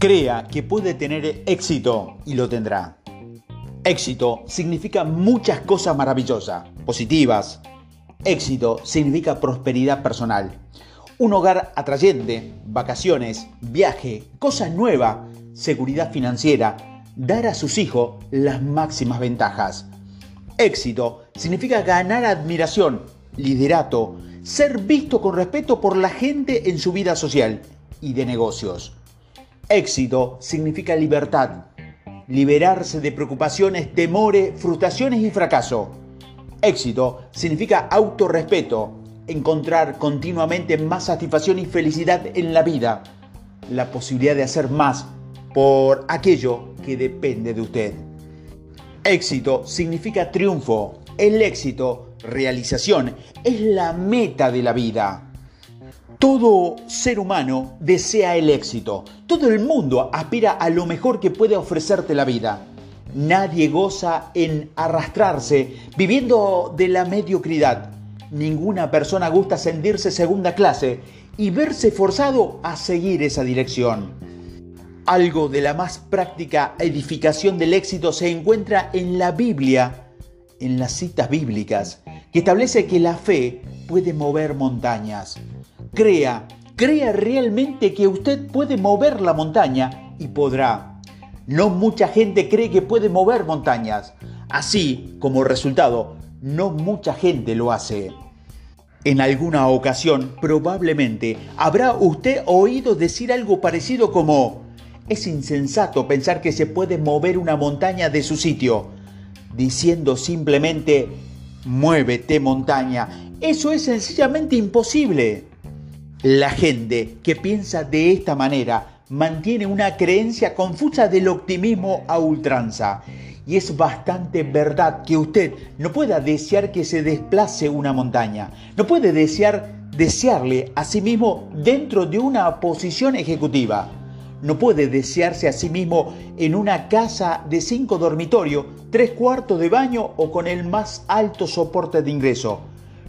Crea que puede tener éxito y lo tendrá. Éxito significa muchas cosas maravillosas, positivas. Éxito significa prosperidad personal. Un hogar atrayente, vacaciones, viaje, cosas nuevas, seguridad financiera, dar a sus hijos las máximas ventajas. Éxito significa ganar admiración, liderato, ser visto con respeto por la gente en su vida social y de negocios. Éxito significa libertad, liberarse de preocupaciones, temores, frustraciones y fracaso. Éxito significa autorrespeto, encontrar continuamente más satisfacción y felicidad en la vida, la posibilidad de hacer más por aquello que depende de usted. Éxito significa triunfo. El éxito, realización, es la meta de la vida. Todo ser humano desea el éxito. Todo el mundo aspira a lo mejor que puede ofrecerte la vida. Nadie goza en arrastrarse viviendo de la mediocridad. Ninguna persona gusta sentirse segunda clase y verse forzado a seguir esa dirección. Algo de la más práctica edificación del éxito se encuentra en la Biblia, en las citas bíblicas, que establece que la fe puede mover montañas. Crea, crea realmente que usted puede mover la montaña y podrá. No mucha gente cree que puede mover montañas. Así, como resultado, no mucha gente lo hace. En alguna ocasión, probablemente, habrá usted oído decir algo parecido como, es insensato pensar que se puede mover una montaña de su sitio, diciendo simplemente, muévete montaña. Eso es sencillamente imposible. La gente que piensa de esta manera mantiene una creencia confusa del optimismo a ultranza. Y es bastante verdad que usted no pueda desear que se desplace una montaña. No puede desear desearle a sí mismo dentro de una posición ejecutiva. No puede desearse a sí mismo en una casa de cinco dormitorios, tres cuartos de baño o con el más alto soporte de ingreso.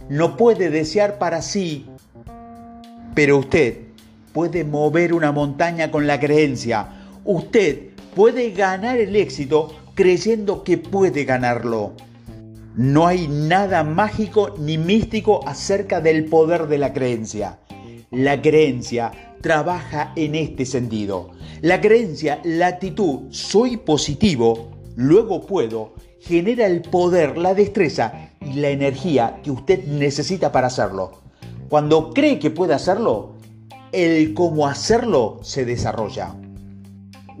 No puede desear para sí pero usted puede mover una montaña con la creencia. Usted puede ganar el éxito creyendo que puede ganarlo. No hay nada mágico ni místico acerca del poder de la creencia. La creencia trabaja en este sentido. La creencia, la actitud, soy positivo, luego puedo, genera el poder, la destreza y la energía que usted necesita para hacerlo. Cuando cree que puede hacerlo, el cómo hacerlo se desarrolla.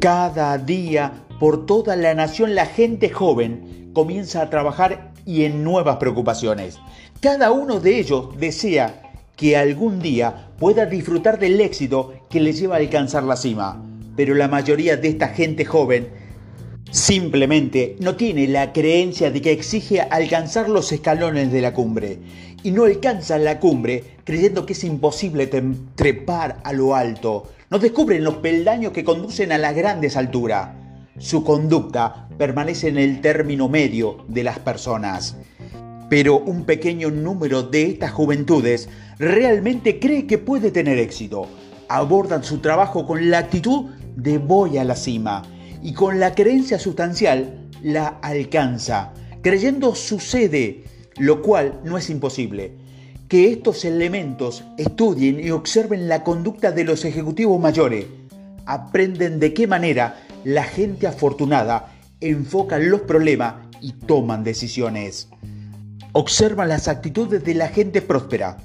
Cada día, por toda la nación, la gente joven comienza a trabajar y en nuevas preocupaciones. Cada uno de ellos desea que algún día pueda disfrutar del éxito que les lleva a alcanzar la cima. Pero la mayoría de esta gente joven Simplemente no tiene la creencia de que exige alcanzar los escalones de la cumbre y no alcanza la cumbre creyendo que es imposible trepar a lo alto. No descubren los peldaños que conducen a las grandes alturas. Su conducta permanece en el término medio de las personas. Pero un pequeño número de estas juventudes realmente cree que puede tener éxito. Abordan su trabajo con la actitud de voy a la cima y con la creencia sustancial la alcanza. Creyendo sucede, lo cual no es imposible. Que estos elementos estudien y observen la conducta de los ejecutivos mayores. Aprenden de qué manera la gente afortunada enfoca los problemas y toman decisiones. Observan las actitudes de la gente próspera.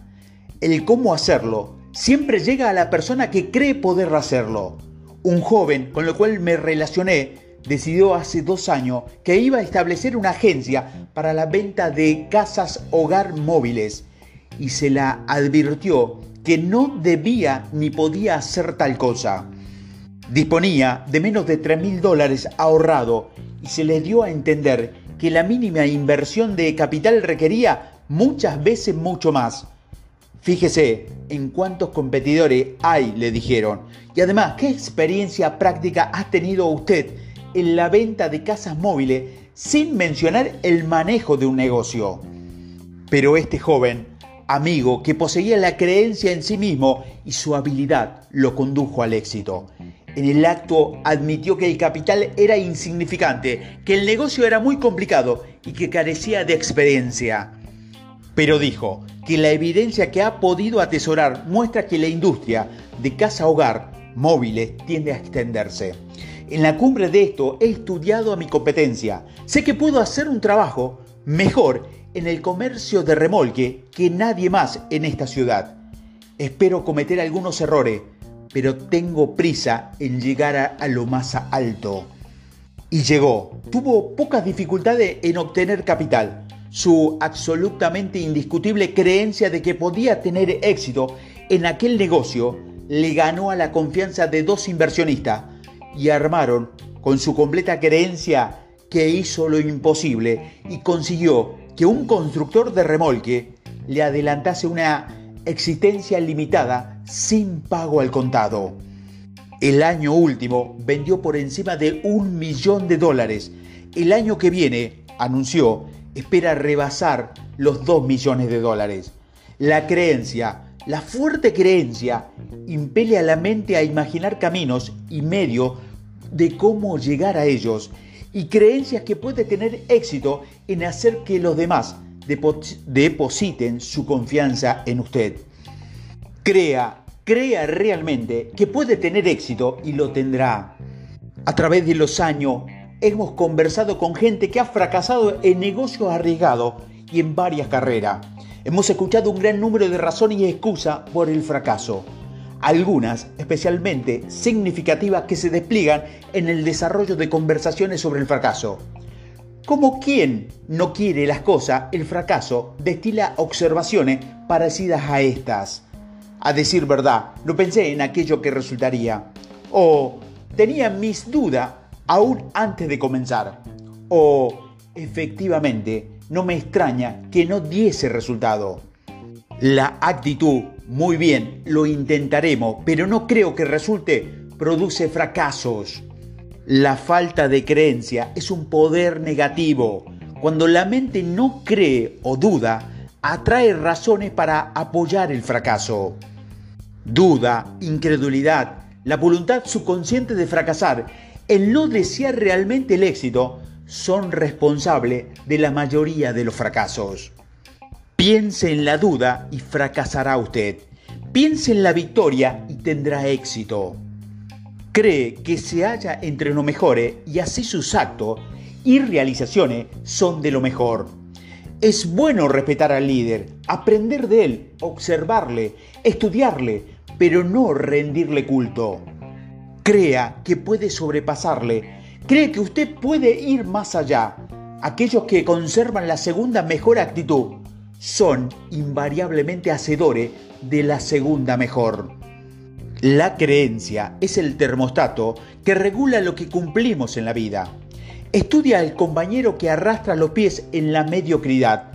El cómo hacerlo siempre llega a la persona que cree poder hacerlo. Un joven con el cual me relacioné decidió hace dos años que iba a establecer una agencia para la venta de casas hogar móviles y se la advirtió que no debía ni podía hacer tal cosa. Disponía de menos de 3 mil dólares ahorrado y se le dio a entender que la mínima inversión de capital requería muchas veces mucho más Fíjese en cuántos competidores hay, le dijeron. Y además, ¿qué experiencia práctica ha tenido usted en la venta de casas móviles sin mencionar el manejo de un negocio? Pero este joven, amigo que poseía la creencia en sí mismo y su habilidad lo condujo al éxito. En el acto admitió que el capital era insignificante, que el negocio era muy complicado y que carecía de experiencia. Pero dijo que la evidencia que ha podido atesorar muestra que la industria de casa-hogar móviles tiende a extenderse. En la cumbre de esto he estudiado a mi competencia. Sé que puedo hacer un trabajo mejor en el comercio de remolque que nadie más en esta ciudad. Espero cometer algunos errores, pero tengo prisa en llegar a, lo más alto. Y llegó. Tuvo pocas dificultades en obtener capital. Su absolutamente indiscutible creencia de que podía tener éxito en aquel negocio le ganó a la confianza de dos inversionistas y armaron con su completa creencia que hizo lo imposible y consiguió que un constructor de remolque le adelantase una existencia limitada sin pago al contado. El año último vendió por encima de un millón de dólares. El año que viene, anunció, espera rebasar los dos millones de dólares. La creencia, la fuerte creencia, impele a la mente a imaginar caminos y medios de cómo llegar a ellos y creencias que puede tener éxito en hacer que los demás depositen su confianza en usted. Crea, crea realmente que puede tener éxito y lo tendrá. A través de los años hemos conversado con gente que ha fracasado en negocios arriesgados y en varias carreras. Hemos escuchado un gran número de razones y excusas por el fracaso algunas especialmente significativas que se despliegan en el desarrollo de conversaciones sobre el fracaso. Como quien no quiere las cosas, el fracaso destila observaciones parecidas a estas. A decir verdad, no pensé en aquello que resultaría. O tenía mis dudas aún antes de comenzar. O efectivamente, no me extraña que no diese resultado. La actitud muy bien, lo intentaremos, pero no creo que resulte, produce fracasos. La falta de creencia es un poder negativo. Cuando la mente no cree o duda, atrae razones para apoyar el fracaso. Duda, incredulidad, la voluntad subconsciente de fracasar, el no desear realmente el éxito, son responsables de la mayoría de los fracasos. Piense en la duda y fracasará usted. Piense en la victoria y tendrá éxito. Cree que se halla entre lo mejores y así sus actos y realizaciones son de lo mejor. Es bueno respetar al líder, aprender de él, observarle, estudiarle, pero no rendirle culto. Crea que puede sobrepasarle, cree que usted puede ir más allá. Aquellos que conservan la segunda mejor actitud son invariablemente hacedores de la segunda mejor. La creencia es el termostato que regula lo que cumplimos en la vida. Estudia al compañero que arrastra los pies en la mediocridad.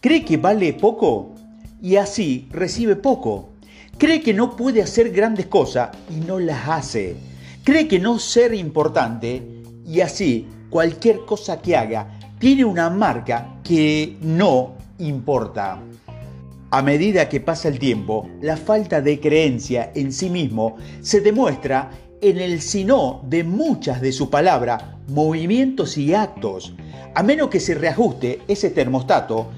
¿Cree que vale poco? Y así recibe poco. Cree que no puede hacer grandes cosas y no las hace. Cree que no ser importante y así cualquier cosa que haga tiene una marca que no importa. A medida que pasa el tiempo, la falta de creencia en sí mismo se demuestra en el sino de muchas de sus palabras, movimientos y actos. A menos que se reajuste ese termostato,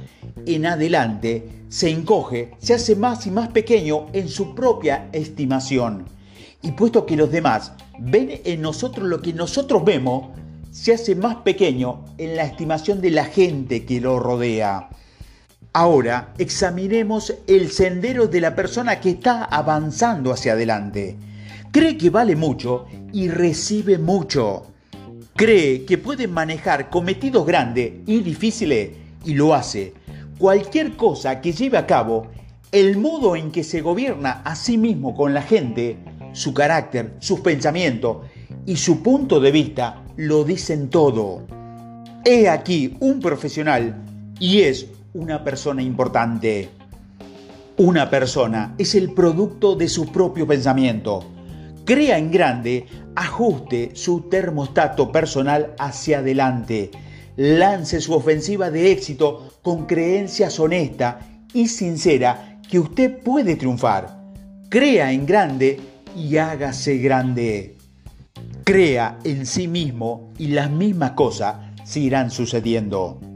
en adelante se encoge, se hace más y más pequeño en su propia estimación. Y puesto que los demás ven en nosotros lo que nosotros vemos, se hace más pequeño en la estimación de la gente que lo rodea. Ahora examinemos el sendero de la persona que está avanzando hacia adelante. Cree que vale mucho y recibe mucho. Cree que puede manejar cometidos grandes y difíciles y lo hace. Cualquier cosa que lleve a cabo, el modo en que se gobierna a sí mismo con la gente, su carácter, sus pensamientos y su punto de vista lo dicen todo. He aquí un profesional y es una persona importante. Una persona es el producto de su propio pensamiento. Crea en grande, ajuste su termostato personal hacia adelante. Lance su ofensiva de éxito con creencias honesta y sincera que usted puede triunfar. Crea en grande y hágase grande. Crea en sí mismo y las mismas cosas seguirán sucediendo.